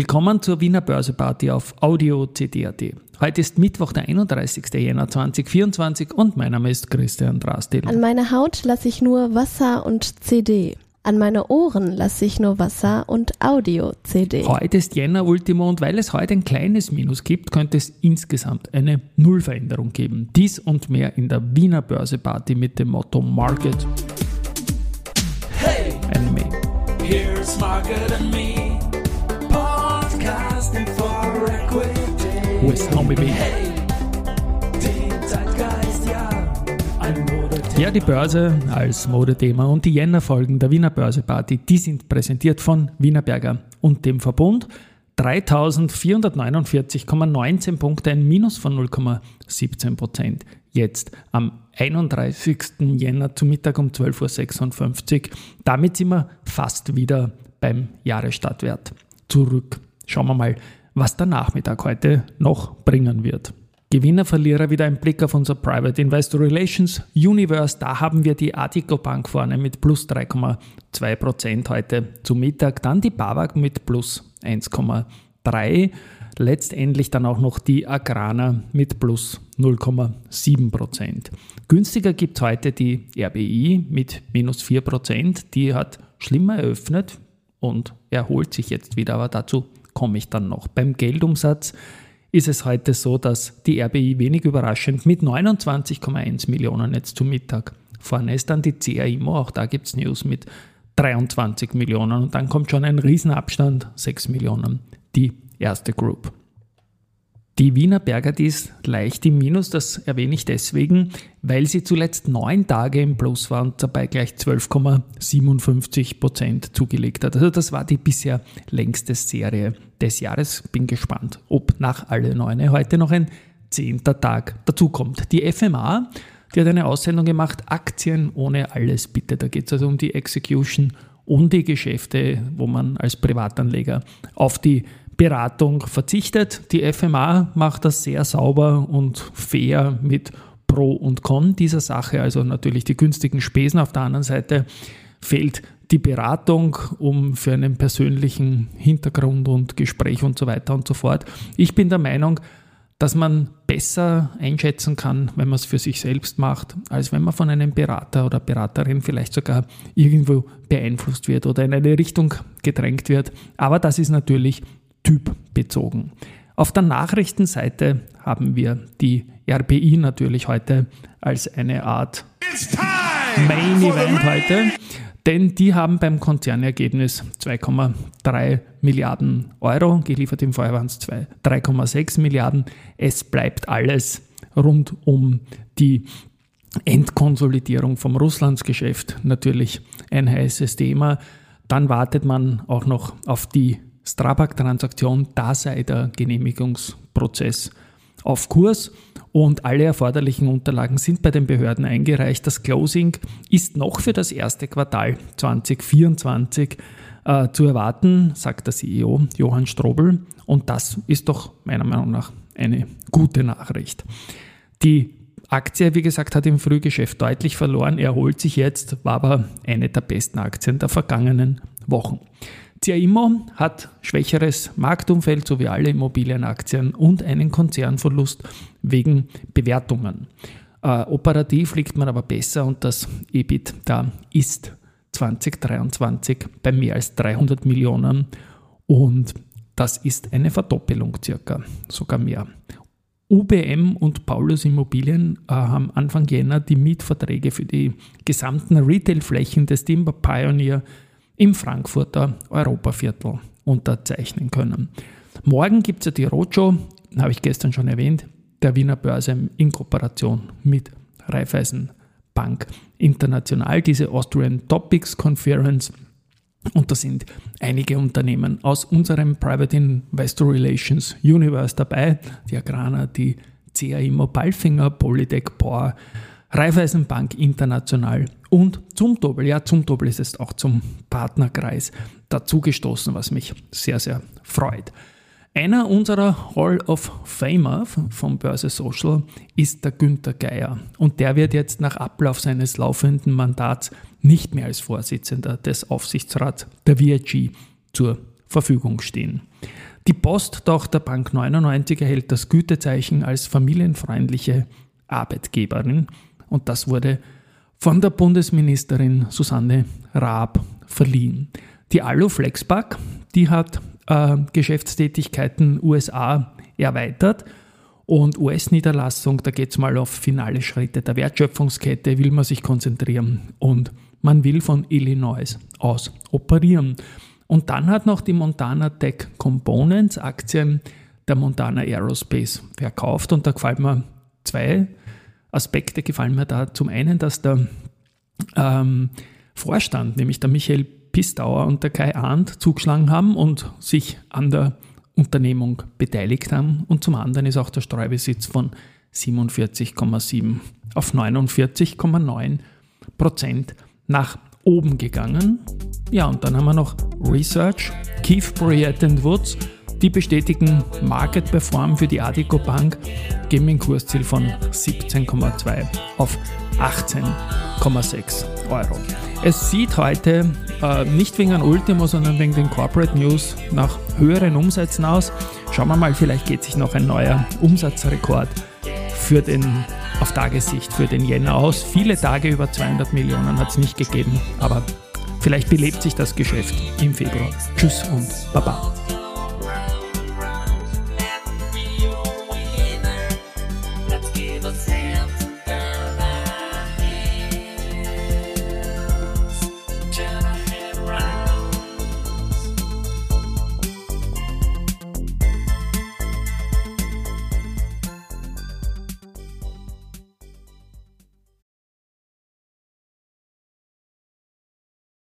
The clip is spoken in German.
Willkommen zur Wiener Börseparty auf Audio CD.at. Heute ist Mittwoch, der 31. Jänner 2024 und mein Name ist Christian Drastil. An meine Haut lasse ich nur Wasser und CD. An meine Ohren lasse ich nur Wasser und Audio-CD. Heute ist Jänner Ultimo und weil es heute ein kleines Minus gibt, könnte es insgesamt eine Nullveränderung geben. Dies und mehr in der Wiener Börseparty mit dem Motto Market Hey, and Me. here's Market and Me. Podcasting for Equity. With Homie B. Hey, den Zeitgeist, ja. Ein Modethema. Ja, die Börse als Modethema und die Jänner-Folgen der Wiener Börseparty, die sind präsentiert von Wienerberger und dem Verbund. 3449,19 Punkte, ein Minus von 0,17 Prozent. Jetzt am 31. Jänner zu Mittag um 12.56 Uhr. Damit sind wir fast wieder beim Jahresstartwert zurück. Schauen wir mal, was der Nachmittag heute noch bringen wird. Gewinner, Verlierer, wieder ein Blick auf unser Private Investor Relations Universe. Da haben wir die Artico Bank vorne mit plus 3,2% heute zu Mittag. Dann die BAWAG mit plus 1,3%. Letztendlich dann auch noch die Agrana mit plus 0,7%. Günstiger gibt es heute die RBI mit minus 4%. Die hat schlimmer eröffnet und erholt sich jetzt wieder, aber dazu komme ich dann noch. Beim Geldumsatz ist es heute so, dass die RBI wenig überraschend mit 29,1 Millionen jetzt zum Mittag vorne ist. Dann die CAIMO, auch da gibt es News mit 23 Millionen und dann kommt schon ein Riesenabstand, 6 Millionen, die erste Group. Die Wiener Berger, die ist leicht im Minus, das erwähne ich deswegen, weil sie zuletzt neun Tage im Plus war und dabei gleich 12,57 Prozent zugelegt hat. Also das war die bisher längste Serie des Jahres. Bin gespannt, ob nach alle neune heute noch ein zehnter Tag dazukommt. Die FMA, die hat eine Aussendung gemacht, Aktien ohne alles bitte. Da geht es also um die Execution und die Geschäfte, wo man als Privatanleger auf die Beratung verzichtet. Die FMA macht das sehr sauber und fair mit Pro und Con dieser Sache, also natürlich die günstigen Spesen. Auf der anderen Seite fehlt die Beratung um für einen persönlichen Hintergrund und Gespräch und so weiter und so fort. Ich bin der Meinung, dass man besser einschätzen kann, wenn man es für sich selbst macht, als wenn man von einem Berater oder Beraterin vielleicht sogar irgendwo beeinflusst wird oder in eine Richtung gedrängt wird. Aber das ist natürlich typbezogen. Auf der Nachrichtenseite haben wir die RBI natürlich heute als eine Art Main Event heute, denn die haben beim Konzernergebnis 2,3 Milliarden Euro geliefert, im Vorjahr waren es 3,6 Milliarden. Es bleibt alles rund um die Endkonsolidierung vom Russlandsgeschäft natürlich ein heißes Thema. Dann wartet man auch noch auf die Strabag-Transaktion, da sei der Genehmigungsprozess auf Kurs und alle erforderlichen Unterlagen sind bei den Behörden eingereicht. Das Closing ist noch für das erste Quartal 2024 äh, zu erwarten, sagt der CEO Johann Strobel. Und das ist doch meiner Meinung nach eine gute Nachricht. Die Aktie, wie gesagt, hat im Frühgeschäft deutlich verloren, erholt sich jetzt, war aber eine der besten Aktien der vergangenen Wochen. CIMO hat schwächeres Marktumfeld, so wie alle Immobilienaktien, und einen Konzernverlust wegen Bewertungen. Äh, operativ liegt man aber besser und das EBIT da ist 2023 bei mehr als 300 Millionen und das ist eine Verdoppelung circa, sogar mehr. UBM und Paulus Immobilien äh, haben Anfang Jänner die Mietverträge für die gesamten Retailflächen des Timber Pioneer im Frankfurter Europaviertel unterzeichnen können. Morgen gibt es ja die Roadshow, habe ich gestern schon erwähnt, der Wiener Börse in Kooperation mit Raiffeisen Bank International, diese Austrian Topics Conference. Und da sind einige Unternehmen aus unserem Private Investor Relations Universe dabei. Die Agrana, die CAI Mobilfinger, Polytech Power, Raiffeisenbank International und zum Doppel, ja, zum Doppel ist es auch zum Partnerkreis dazugestoßen, was mich sehr, sehr freut. Einer unserer Hall of Famer von Börse Social ist der Günther Geier und der wird jetzt nach Ablauf seines laufenden Mandats nicht mehr als Vorsitzender des Aufsichtsrats der VIG zur Verfügung stehen. Die Posttochter Bank 99 erhält das Gütezeichen als familienfreundliche Arbeitgeberin und das wurde von der Bundesministerin Susanne Raab verliehen. Die Alu Flexpack, die hat äh, Geschäftstätigkeiten USA erweitert und US-Niederlassung, da geht es mal auf finale Schritte der Wertschöpfungskette, will man sich konzentrieren und man will von Illinois aus operieren. Und dann hat noch die Montana Tech Components Aktien der Montana Aerospace verkauft und da gefällt mir zwei Aspekte gefallen mir da. Zum einen, dass der ähm, Vorstand, nämlich der Michael Pistauer und der Kai Arndt, zugeschlagen haben und sich an der Unternehmung beteiligt haben. Und zum anderen ist auch der Streubesitz von 47,7 auf 49,9 Prozent nach oben gegangen. Ja, und dann haben wir noch Research, Keith Bryant Woods die bestätigen Market Perform für die Adico Bank, geben ein Kursziel von 17,2 auf 18,6 Euro. Es sieht heute äh, nicht wegen einem Ultimo, sondern wegen den Corporate News nach höheren Umsätzen aus. Schauen wir mal, vielleicht geht sich noch ein neuer Umsatzrekord für den auf Tagessicht für den Jänner aus. Viele Tage über 200 Millionen hat es nicht gegeben, aber vielleicht belebt sich das Geschäft im Februar. Tschüss und Baba.